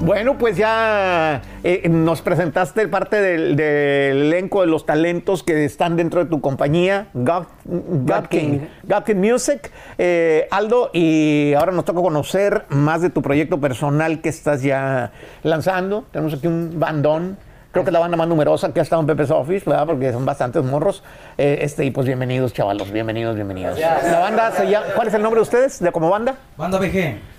Bueno, pues ya eh, nos presentaste parte del, del elenco de los talentos que están dentro de tu compañía, God, King, God King Music, eh, Aldo, y ahora nos toca conocer más de tu proyecto personal que estás ya lanzando. Tenemos aquí un bandón. Creo que es la banda más numerosa que ha estado en Pepe's Office, ¿verdad? Porque son bastantes morros. Eh, este, y pues bienvenidos, chavalos, bienvenidos, bienvenidos. La banda se llama, ¿cuál es el nombre de ustedes de como banda? Banda BG.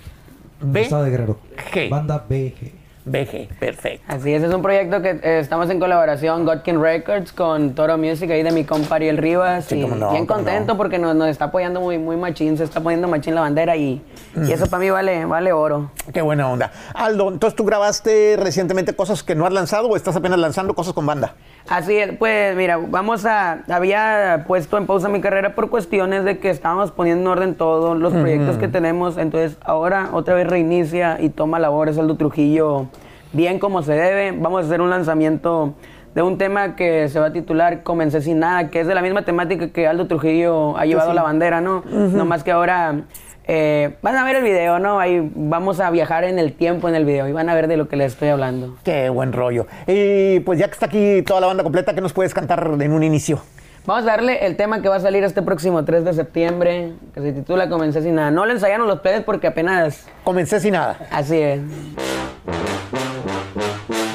B. Estado de Guerrero. G. Banda BG. BG, perfecto. Así es, es un proyecto que eh, estamos en colaboración Godkin Records con Toro Music ahí de mi compa Ariel Rivas Sí, y no, bien contento no. porque nos, nos está apoyando muy muy machín, se está poniendo machín la bandera y, y eso para mí vale vale oro. Qué buena onda. Aldo, entonces tú grabaste recientemente cosas que no has lanzado o estás apenas lanzando cosas con banda. Así es, pues mira, vamos a había puesto en pausa mi carrera por cuestiones de que estábamos poniendo en orden todos los proyectos que tenemos, entonces ahora otra vez reinicia y toma labores Aldo Trujillo bien como se debe. Vamos a hacer un lanzamiento de un tema que se va a titular Comencé sin nada, que es de la misma temática que Aldo Trujillo ha llevado sí. la bandera, ¿no? No más que ahora eh, van a ver el video, ¿no? Ahí vamos a viajar en el tiempo en el video y van a ver de lo que les estoy hablando. Qué buen rollo. Y pues ya que está aquí toda la banda completa, ¿qué nos puedes cantar en un inicio? Vamos a darle el tema que va a salir este próximo 3 de septiembre, que se titula Comencé sin nada. No lo ensayaron los plebes porque apenas... Comencé sin nada. Así es.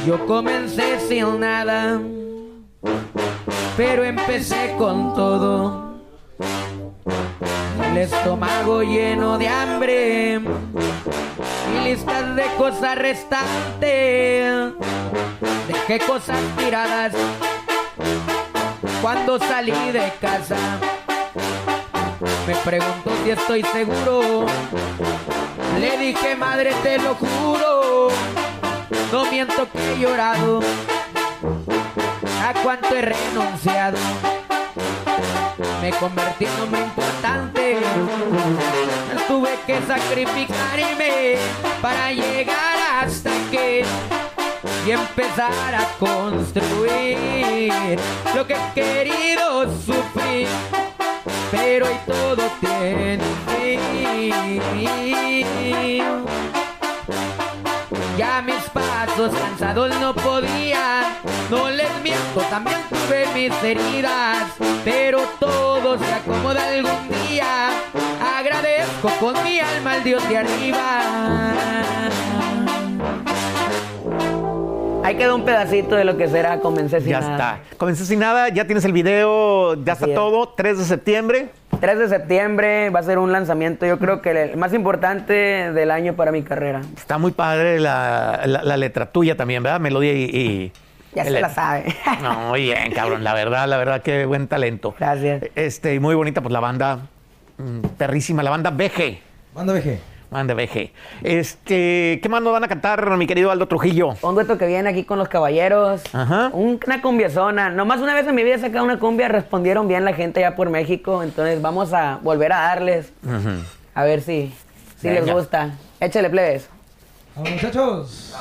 Yo comencé sin nada, pero empecé con todo. El estómago lleno de hambre y listas de cosas restantes. Dejé cosas tiradas cuando salí de casa. Me preguntó si estoy seguro. Le dije, madre, te lo juro. No miento que he llorado. A cuánto he renunciado. Me convertí en hombre importante. Tuve que sacrificarme para llegar hasta aquí y empezar a construir lo que he querido sufrir. Pero hoy todo tiene fin. Ya mis pasos cansados no podía, no les miento, también tuve mis heridas, pero todo se acomoda algún día. Agradezco con mi alma al Dios de arriba. Ahí quedó un pedacito de lo que será Comencé sin ya nada. está. Comencé sin nada, ya tienes el video, ya Así está es. todo. 3 de septiembre. 3 de septiembre va a ser un lanzamiento, yo creo que el más importante del año para mi carrera. Está muy padre la, la- la letra tuya también, ¿verdad? Melodía y... y- Ya se la sabe. No, muy bien, cabrón. La verdad, la verdad, qué buen talento. Gracias. Este, y muy bonita, pues la banda, mm, perrísima, la banda BG. Banda BG. Banda BG. Este, ¿qué más nos van a cantar, mi querido Aldo Trujillo? Un dueto que viene aquí con los caballeros. Ajá. Un- una cumbiazona. Nomás una vez en mi vida he sacado una cumbia, respondieron bien la gente allá por México. Entonces vamos a volver a darles. A ver si, si les gusta. Échale plebes. Vamos, muchachos.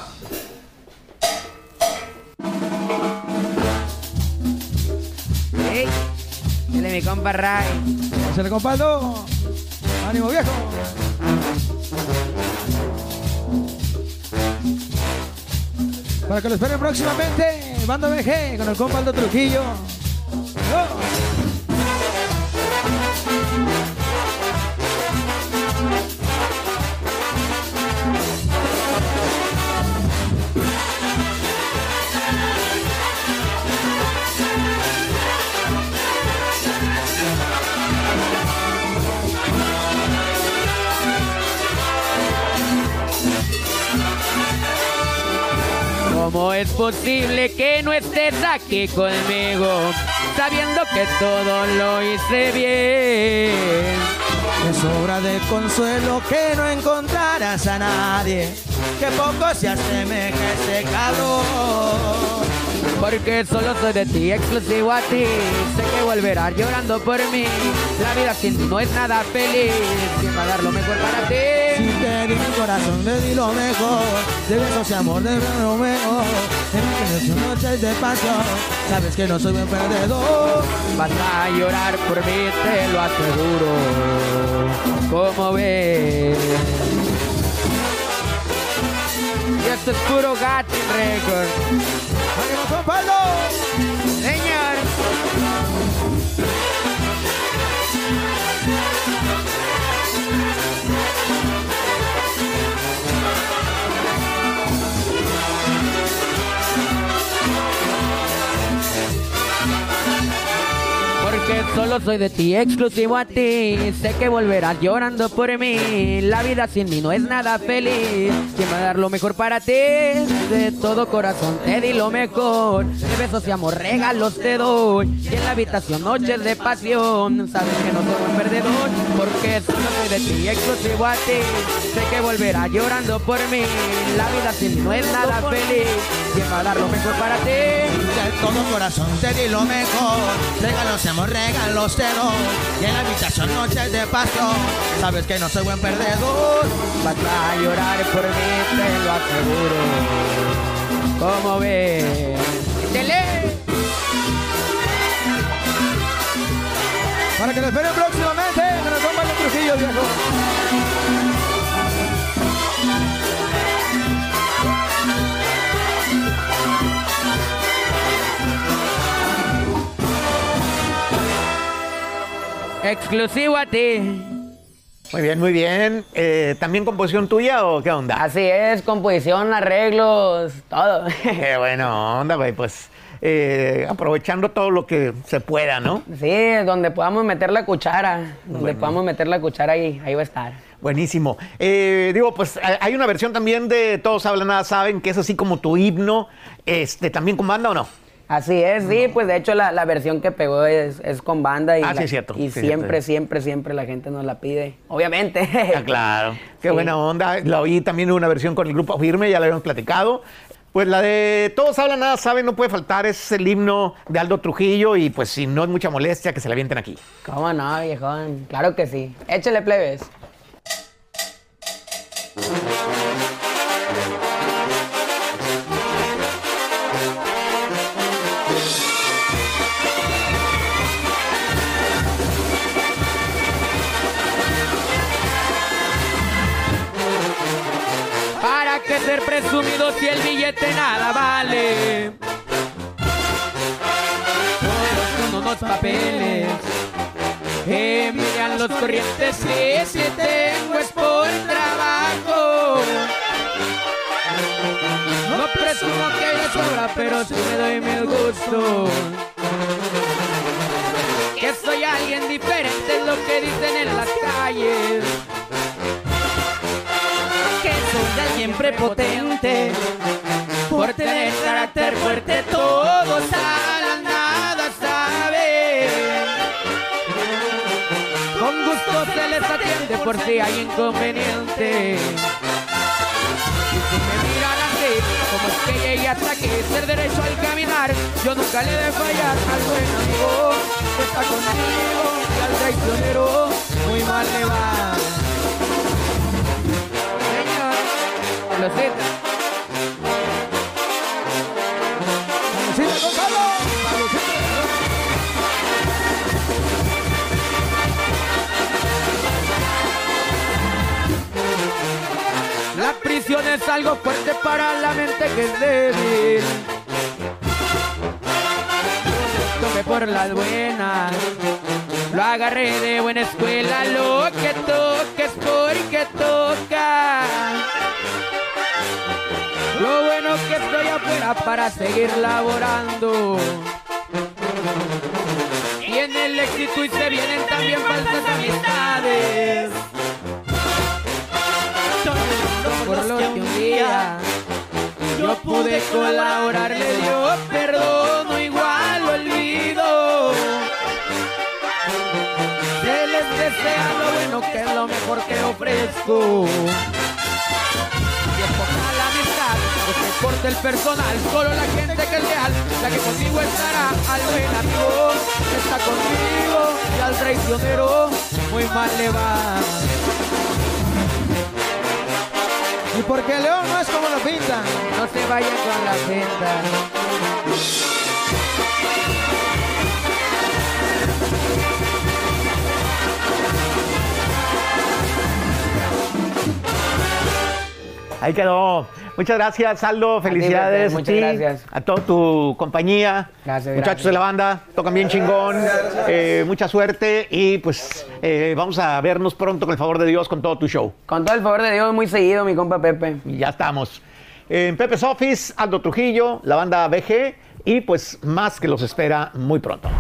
Ey, dile mi compa Ray. Ánimo, viejo. Para que lo esperen próximamente, Banda BG con el compa Aldo Trujillo. ¿Cómo es posible que no estés aquí conmigo? Sabiendo que todo lo hice bien. Es obra de consuelo que no encontrarás a nadie que poco se asemeje a ese calor. Porque solo soy de ti, exclusivo a ti. Sé que volverás llorando por mí. La vida sin ti no es nada feliz. ¿Quién va di mi corazón, te di lo mejor. De besos y amor, de lo mejor. En mis noches de pasión, sabes que no soy buen perdedor. Vas a llorar por mí, te lo aseguro. ¿Cómo ves? esto es puro Gatin Record. ¡Ánimo, soy de ti, exclusivo a ti. Sé que volverás llorando por mí. La vida sin mí no es nada feliz. ¿Quién va a dar lo mejor para ti? De todo corazón te di lo mejor. De besos y amor, regalos te doy. Y en la habitación noches de pasión. Sabes que no soy un perdedor. Porque solo soy de ti, exclusivo a ti. Sé que volverás llorando por mí. La vida sin mí no es nada feliz. ¿Quién va a dar lo mejor para ti? De todo corazón te di lo mejor. Regalos, amor, regalos Y en la habitación noches de pasión. Sabes que no soy buen perdedor. Vas a llorar por mí, te lo aseguro. ¿Cómo ves? ¡Tele! Para que lo esperen próximamente con el compa de Trujillo, viejo. Exclusivo a ti. Muy bien, muy bien. Eh, ¿También composición tuya o qué onda? Así es, composición, arreglos, todo. Qué buena onda, güey. Pues eh, aprovechando todo lo que se pueda, ¿no? Sí, donde podamos meter la cuchara, donde podamos meter la cuchara ahí, ahí va a estar. Buenísimo. Eh, digo, pues hay- hay una versión también de Todos hablan, nada saben, que es así como tu himno. Este, ¿También con banda o no? Así es, sí, pues de hecho la, la versión que pegó es, es con banda y, Ah, la- sí, cierto, y sí, siempre, cierto. siempre, siempre la gente nos la pide, obviamente. Ah, claro. Qué Sí. buena onda. La oí también en una versión con el grupo Firme, ya la habíamos platicado. Pues la de Todos hablan, nada saben, no puede faltar, es el himno de Aldo Trujillo y pues si no es mucha molestia que se la avienten aquí. ¿Cómo no, viejón? Claro que sí. Échale plebes. ¿Para qué ser presumido si el billete nada vale? Todos unos papeles envían los corrientes y si tengo es por trabajo. No presumo que de sobra, pero sí me doy mil gustos. Que soy alguien diferente es lo que dicen en las calles. Soy alguien prepotente por tener carácter fuerte. Todos a la nada saben. Con gusto se les atiende por si hay inconveniente. Y si me miran así, como es que llegué hasta aquí, ser derecho al caminar, yo nunca le de fallar al buen amigo que está conmigo y al traicionero muy mal le va. La prisión es algo fuerte para la mente que es débil. Tomé por las buenas, lo agarré de buena escuela, lo que toques porque toca. Lo bueno que estoy afuera para seguir laborando. Y en el éxito y se vienen también falsas amistades por lo que un día yo pude colaborarle, yo perdono, igual olvido. Se les desea lo bueno que es lo mejor que ofrezco. Es poca la amistad, lo que importa el personal, solo la gente que es leal, la que contigo estará, al buen amigo está contigo y al traicionero muy mal le va. Y porque León no es como lo pintan. No se vayan con la senda. Ahí quedó. Muchas gracias, Aldo. Felicidades. Muchas ti, gracias. A toda tu compañía. Gracias, Muchachos gracias. de la banda, tocan bien chingón. Eh, mucha suerte y pues eh, vamos a vernos pronto con el favor de Dios con todo tu show. Con todo el favor de Dios, muy seguido, mi compa Pepe. Y ya estamos. En Pepe's Office, Aldo Trujillo, la banda BG y pues más que los espera muy pronto.